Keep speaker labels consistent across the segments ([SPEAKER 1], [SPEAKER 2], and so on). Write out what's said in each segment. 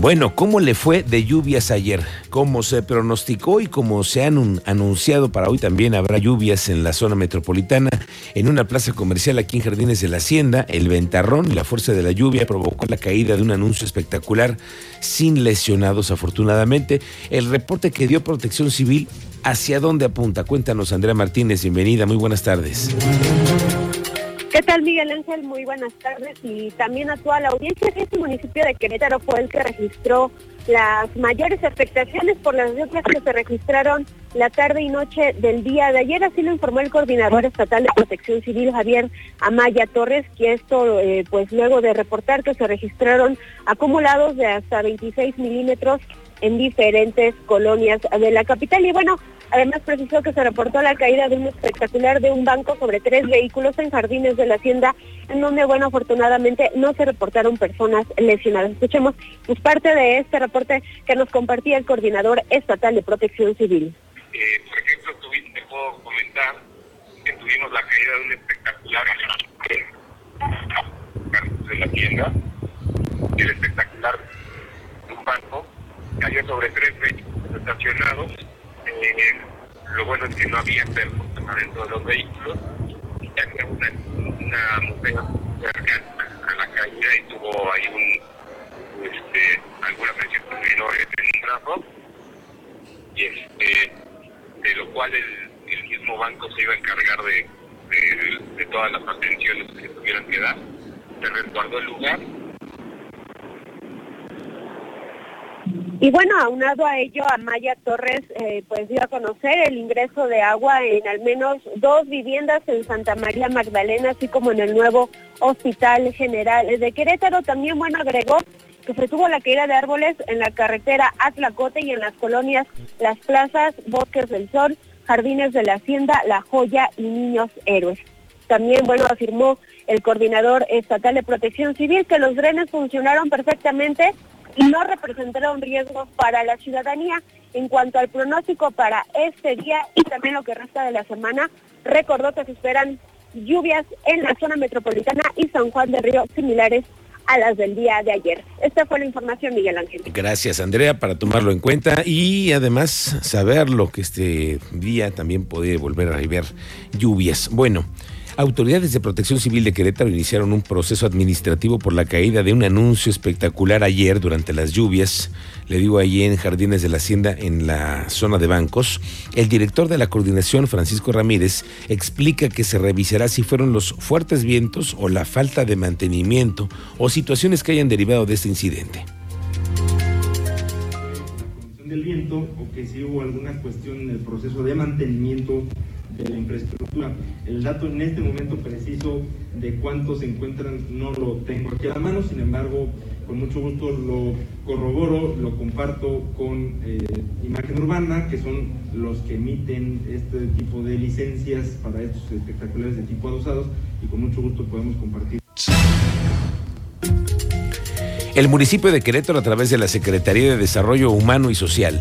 [SPEAKER 1] Bueno, ¿cómo le fue de lluvias ayer? Como se pronosticó y como se han anunciado para hoy también habrá lluvias en la zona metropolitana. En una plaza comercial aquí en Jardines de la Hacienda, el ventarrón y la fuerza de la lluvia provocó la caída de un anuncio espectacular sin lesionados afortunadamente. El reporte que dio Protección Civil, ¿hacia dónde apunta? Cuéntanos, Andrea Martínez, bienvenida, muy buenas tardes.
[SPEAKER 2] ¿Qué tal, Miguel Ángel? Muy buenas tardes y también a toda la audiencia. Este municipio de Querétaro fue el que registró las mayores afectaciones por las lluvias que se registraron la tarde y noche del día de ayer. Así lo informó el coordinador estatal de protección civil, Javier Amaya Torres, que esto, eh, pues luego de reportar que se registraron acumulados de hasta 26 milímetros en diferentes colonias de la capital. Y bueno, además precisó que se reportó la caída de un espectacular de un banco sobre tres vehículos en jardines de la hacienda, en donde, bueno, afortunadamente no se reportaron personas lesionadas. Escuchemos pues, parte de este reporte que nos compartía el coordinador estatal de protección civil.
[SPEAKER 3] Eh, por ejemplo, te puedo comentar que tuvimos la caída de un espectacular de la tienda, el espectacular de un banco cayó sobre tres vehículos estacionados. Lo bueno es que no había personas dentro de los vehículos. Ya que una, una mujer cercana a la caída y tuvo ahí un, este, algunas lesiones menores en un brazo. Y este, de lo cual el, el mismo banco se iba a encargar de, de, de todas las atenciones que tuvieran que dar. Se resguardó el lugar
[SPEAKER 2] Y bueno, aunado a ello, Amaya Torres eh, pues dio a conocer el ingreso de agua en al menos dos viviendas en Santa María Magdalena, así como en el nuevo Hospital General de Querétaro. También, bueno, agregó que se tuvo la caída de árboles en la carretera Atlacote y en las colonias Las Plazas, Bosques del Sol, Jardines de la Hacienda, La Joya y Niños Héroes. También, bueno, afirmó el coordinador estatal de protección civil que los drenes funcionaron perfectamente no representaron riesgo para la ciudadanía. En cuanto al pronóstico para este día y también lo que resta de la semana, recordó que se esperan lluvias en la zona metropolitana y San Juan de Río similares a las del día de ayer. Esta fue la información, Miguel Ángel.
[SPEAKER 1] Gracias, Andrea, para tomarlo en cuenta y además saberlo que este día también puede volver a haber lluvias. Bueno. Autoridades de Protección Civil de Querétaro iniciaron un proceso administrativo por la caída de un anuncio espectacular ayer durante las lluvias. Le digo allí en Jardines de la Hacienda, en la zona de bancos. El director de la coordinación, Francisco Ramírez, explica que se revisará si fueron los fuertes vientos o la falta de mantenimiento o situaciones que hayan derivado de este incidente
[SPEAKER 4] del viento o que si hubo alguna cuestión en el proceso de mantenimiento de la infraestructura. El dato en este momento preciso de cuántos se encuentran no lo tengo aquí a la mano, sin embargo, con mucho gusto lo corroboro, lo comparto con eh, Imagen Urbana, que son los que emiten este tipo de licencias para estos espectaculares de tipo adosados, y con mucho gusto podemos compartir.
[SPEAKER 1] El municipio de Querétaro, a través de la Secretaría de Desarrollo Humano y Social,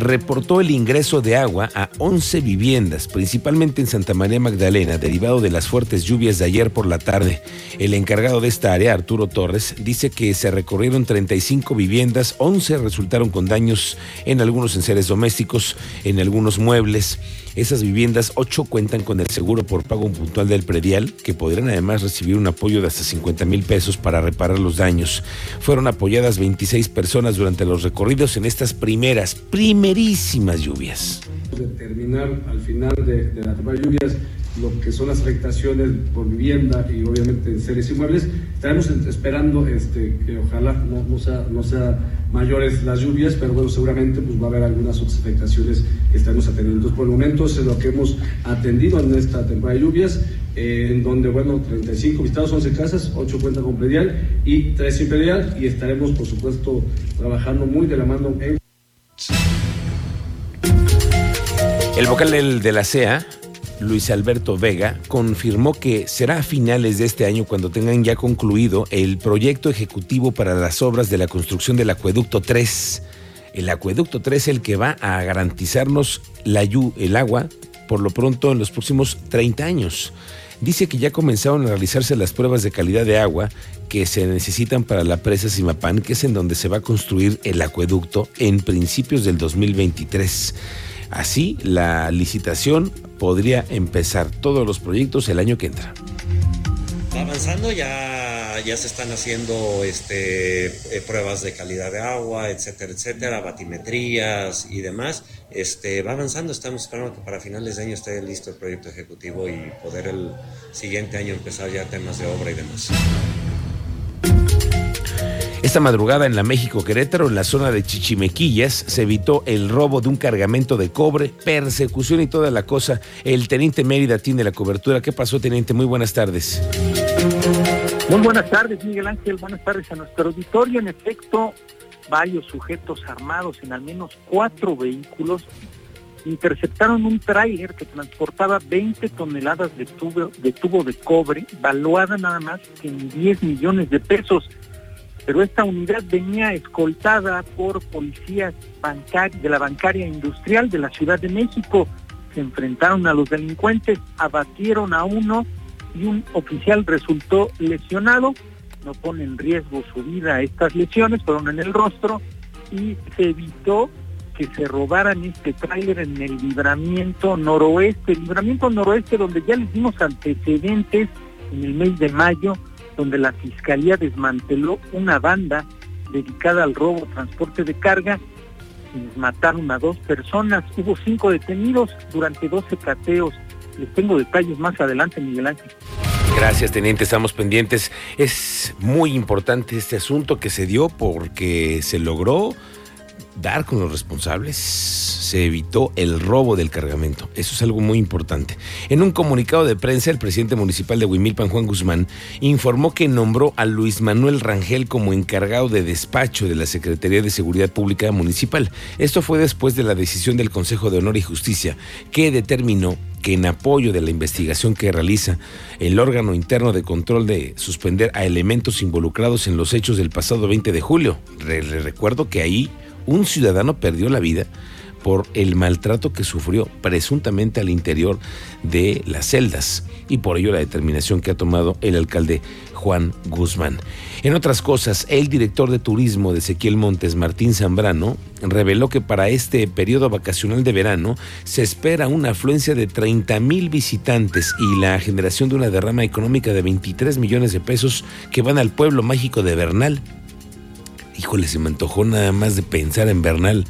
[SPEAKER 1] reportó el ingreso de agua a 11 viviendas, principalmente en Santa María Magdalena, derivado de las fuertes lluvias de ayer por la tarde. El encargado de esta área, Arturo Torres, dice que se recorrieron 35 viviendas, 11 resultaron con daños en algunos enseres domésticos, en algunos muebles. Esas viviendas, 8 cuentan con el seguro por pago puntual del predial, que podrán además recibir un apoyo de hasta 50 mil pesos para reparar los daños. Fueron apoyadas 26 personas durante los recorridos en estas primeras, primerísimas lluvias.
[SPEAKER 5] terminar al final de, de la temporada de lluvias lo que son las afectaciones por vivienda y obviamente en seres inmuebles. Estaremos esperando este, que ojalá no, no, sea, no sea mayores las lluvias, pero bueno, seguramente pues, va a haber algunas otras afectaciones que estaremos atendiendo. Entonces, por el momento, es lo que hemos atendido en esta temporada de lluvias, en donde, bueno, 35 visitados, 11 casas, 8 cuentan con predial y 3 sin predial, y estaremos, por supuesto, trabajando muy de la mano en...
[SPEAKER 1] El vocal de la CEA Luis Alberto Vega, confirmó que será a finales de este año cuando tengan ya concluido el proyecto ejecutivo para las obras de la construcción del acueducto 3 el acueducto 3 el que va a garantizarnos la, el agua por lo pronto en los próximos 30 años. Dice que ya comenzaron a realizarse las pruebas de calidad de agua que se necesitan para la presa Simapán, que es en donde se va a construir el acueducto en principios del 2023. Así, la licitación podría empezar todos los proyectos el año que entra.
[SPEAKER 6] avanzando, ya, ya se están haciendo este, eh, pruebas de calidad de agua, etcétera, etcétera, batimetrías y demás. Este, va avanzando, estamos esperando que para finales de año esté listo el proyecto ejecutivo y poder el siguiente año empezar ya temas de obra y demás.
[SPEAKER 1] Esta madrugada en la México Querétaro, en la zona de Chichimequillas, se evitó el robo de un cargamento de cobre, persecución y toda la cosa. El teniente Mérida tiene la cobertura. ¿Qué pasó, teniente? Muy buenas tardes.
[SPEAKER 7] Muy buenas tardes, Miguel Ángel. Buenas tardes a nuestro auditorio. En efecto, varios sujetos armados en al menos cuatro vehículos interceptaron un tráiler que transportaba 20 toneladas de tubo, de tubo de cobre, valuada nada más en 10 millones de pesos pero esta unidad venía escoltada por policías de la bancaria industrial de la Ciudad de México. Se enfrentaron a los delincuentes, abatieron a uno y un oficial resultó lesionado. No pone en riesgo su vida estas lesiones, fueron en el rostro y se evitó que se robaran este tráiler en el libramiento noroeste, libramiento noroeste donde ya les dimos antecedentes en el mes de mayo donde la Fiscalía desmanteló una banda dedicada al robo, transporte de carga, y mataron a dos personas. Hubo cinco detenidos durante 12 cateos. Les tengo detalles más adelante, Miguel Ángel.
[SPEAKER 1] Gracias, teniente. Estamos pendientes. Es muy importante este asunto que se dio porque se logró dar con los responsables, se evitó el robo del cargamento. Eso es algo muy importante. En un comunicado de prensa, el presidente municipal de Huimilpan, Juan Guzmán, informó que nombró a Luis Manuel Rangel como encargado de despacho de la Secretaría de Seguridad Pública Municipal. Esto fue después de la decisión del Consejo de Honor y Justicia, que determinó que en apoyo de la investigación que realiza el órgano interno de control de suspender a elementos involucrados en los hechos del pasado 20 de julio. Le recuerdo que ahí un ciudadano perdió la vida por el maltrato que sufrió presuntamente al interior de las celdas y por ello la determinación que ha tomado el alcalde Juan Guzmán. En otras cosas, el director de turismo de Ezequiel Montes, Martín Zambrano, reveló que para este periodo vacacional de verano se espera una afluencia de 30 mil visitantes y la generación de una derrama económica de 23 millones de pesos que van al pueblo mágico de Bernal híjole, se me antojó nada más de pensar en Bernal,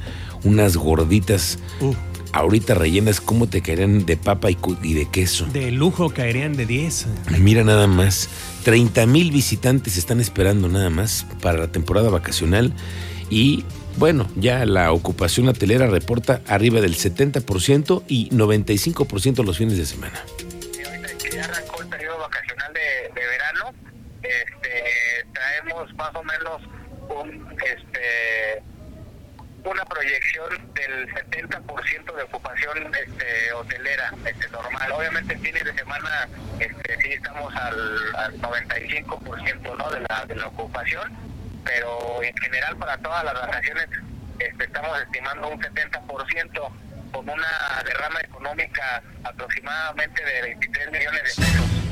[SPEAKER 1] unas gorditas. Uh. Ahorita rellenas, ¿cómo te caerían de papa y, de queso?
[SPEAKER 8] De lujo caerían de 10.
[SPEAKER 1] Mira nada más, 30 mil visitantes están esperando nada más para la temporada vacacional y bueno, ya la ocupación hotelera reporta arriba del 70% y 95% los fines de semana.
[SPEAKER 3] ahorita que ya arrancó el periodo vacacional de, de verano, este, traemos más o menos este, una proyección del 70% de ocupación este, hotelera este, normal. Obviamente en fines de semana este, sí estamos al, al 95% ¿no? de, la, de la ocupación, pero en general para todas las vacaciones este, estamos estimando un 70% con una derrama económica aproximadamente de 23 millones de
[SPEAKER 1] pesos.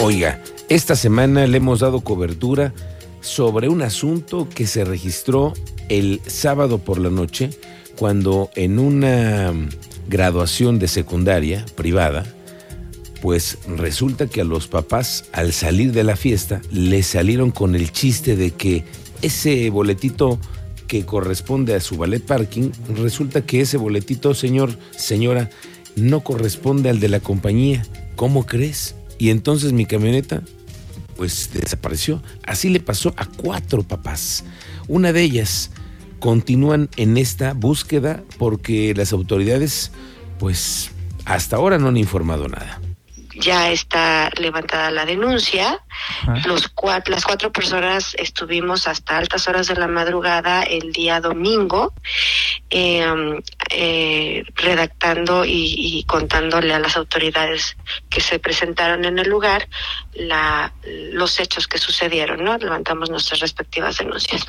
[SPEAKER 1] Oiga, esta semana le hemos dado cobertura sobre un asunto que se registró el sábado por la noche cuando en una graduación de secundaria privada, pues resulta que a los papás al salir de la fiesta le salieron con el chiste de que ese boletito que corresponde a su ballet parking, resulta que ese boletito, señor, señora, no corresponde al de la compañía. ¿Cómo crees? Y entonces mi camioneta pues desapareció. Así le pasó a cuatro papás. Una de ellas continúan en esta búsqueda porque las autoridades pues hasta ahora no han informado nada
[SPEAKER 9] ya está levantada la denuncia. Los las cuatro personas estuvimos hasta altas horas de la madrugada el día domingo em, eh, redactando y, y, contándole a las autoridades que se presentaron en el lugar la, los hechos que sucedieron, ¿no? Levantamos nuestras respectivas denuncias.